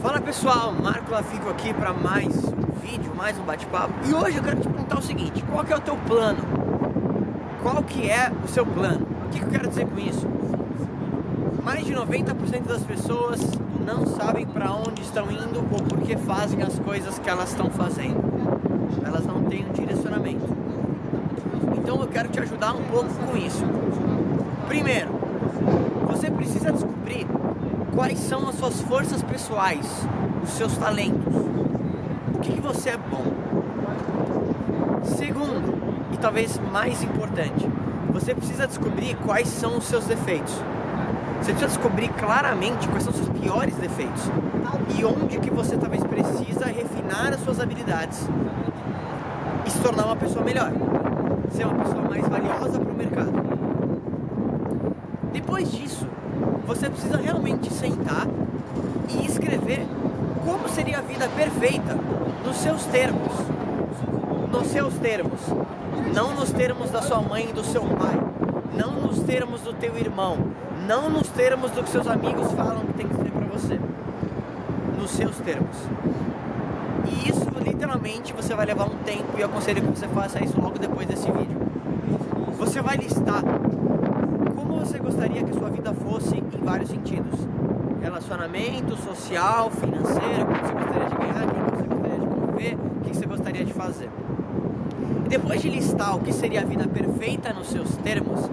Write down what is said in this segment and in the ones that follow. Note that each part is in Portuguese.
Fala pessoal, Marco Lafico aqui para mais um vídeo, mais um bate-papo. E hoje eu quero te perguntar o seguinte: qual que é o teu plano? Qual que é o seu plano? O que, que eu quero dizer com isso? Mais de 90% das pessoas não sabem para onde estão indo ou por que fazem as coisas que elas estão fazendo. Elas não têm um direcionamento. Então eu quero te ajudar um pouco com isso. Primeiro, você precisa descobrir quais são as suas forças pessoais, os seus talentos, o que, que você é bom. Segundo, e talvez mais importante, você precisa descobrir quais são os seus defeitos. Você precisa descobrir claramente quais são os seus piores defeitos e onde que você talvez precisa refinar as suas habilidades e se tornar uma pessoa melhor, ser uma pessoa mais valiosa para o mercado. Depois disso, você precisa realmente sentar e escrever como seria a vida perfeita nos seus termos. Nos seus termos. Não nos termos da sua mãe e do seu pai. Não nos termos do teu irmão. Não nos termos do que seus amigos falam que tem que ser para você. Nos seus termos. E isso literalmente você vai levar um tempo e eu aconselho que você faça isso logo depois desse vídeo. Você vai listar você gostaria que sua vida fosse em vários sentidos: relacionamento, social, financeiro, como você gostaria de ganhar, quem você gostaria de conviver, o que você gostaria de fazer. E depois de listar o que seria a vida perfeita nos seus termos,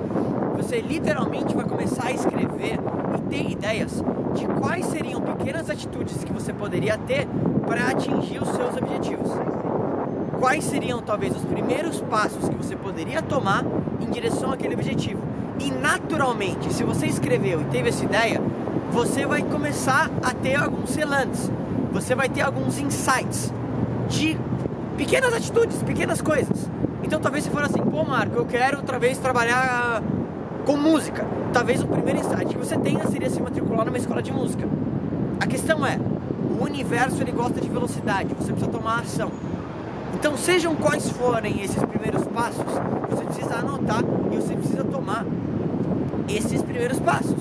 você literalmente vai começar a escrever e ter ideias de quais seriam pequenas atitudes que você poderia ter para atingir os seus objetivos. Quais seriam talvez os primeiros passos que você poderia tomar em direção àquele objetivo? E naturalmente, se você escreveu e teve essa ideia, você vai começar a ter alguns selantes, você vai ter alguns insights de pequenas atitudes, pequenas coisas. Então talvez você for assim, pô Marco, eu quero outra vez trabalhar com música. Talvez o primeiro insight que você tenha seria se matricular numa escola de música. A questão é, o universo ele gosta de velocidade, você precisa tomar ação. Então, sejam quais forem esses primeiros passos, você precisa anotar e você precisa tomar esses primeiros passos.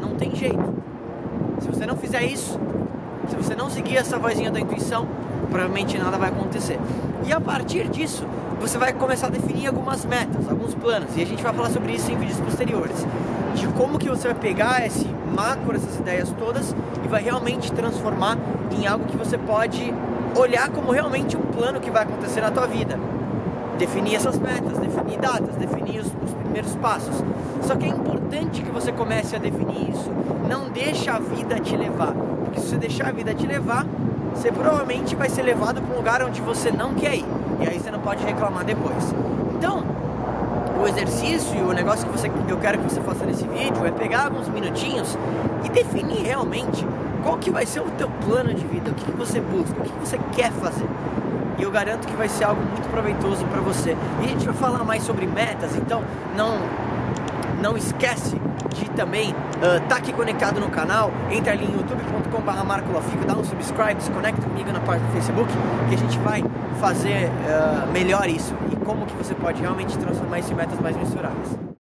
Não tem jeito. Se você não fizer isso, se você não seguir essa vozinha da intuição, provavelmente nada vai acontecer. E a partir disso, você vai começar a definir algumas metas, alguns planos, e a gente vai falar sobre isso em vídeos posteriores, de como que você vai pegar esse macro, essas ideias todas e vai realmente transformar em algo que você pode olhar como realmente um plano que vai acontecer na tua vida. Definir essas metas, definir datas, definir os, os primeiros passos. Só que é importante que você comece a definir isso. Não deixa a vida te levar, porque se você deixar a vida te levar, você provavelmente vai ser levado para um lugar onde você não quer ir. E aí você não pode reclamar depois. Então, o exercício e o negócio que você, eu quero que você faça nesse vídeo é pegar alguns minutinhos e definir realmente qual que vai ser o teu plano de vida, o que, que você busca, o que, que você quer fazer. E eu garanto que vai ser algo muito proveitoso para você. E a gente vai falar mais sobre metas, então não não esquece de também estar uh, tá aqui conectado no canal. Entra ali em youtube.com.br marcolofico, dá um subscribe, se conecta comigo na página do Facebook, que a gente vai fazer uh, melhor isso e como que você pode realmente transformar isso em metas mais mensuráveis.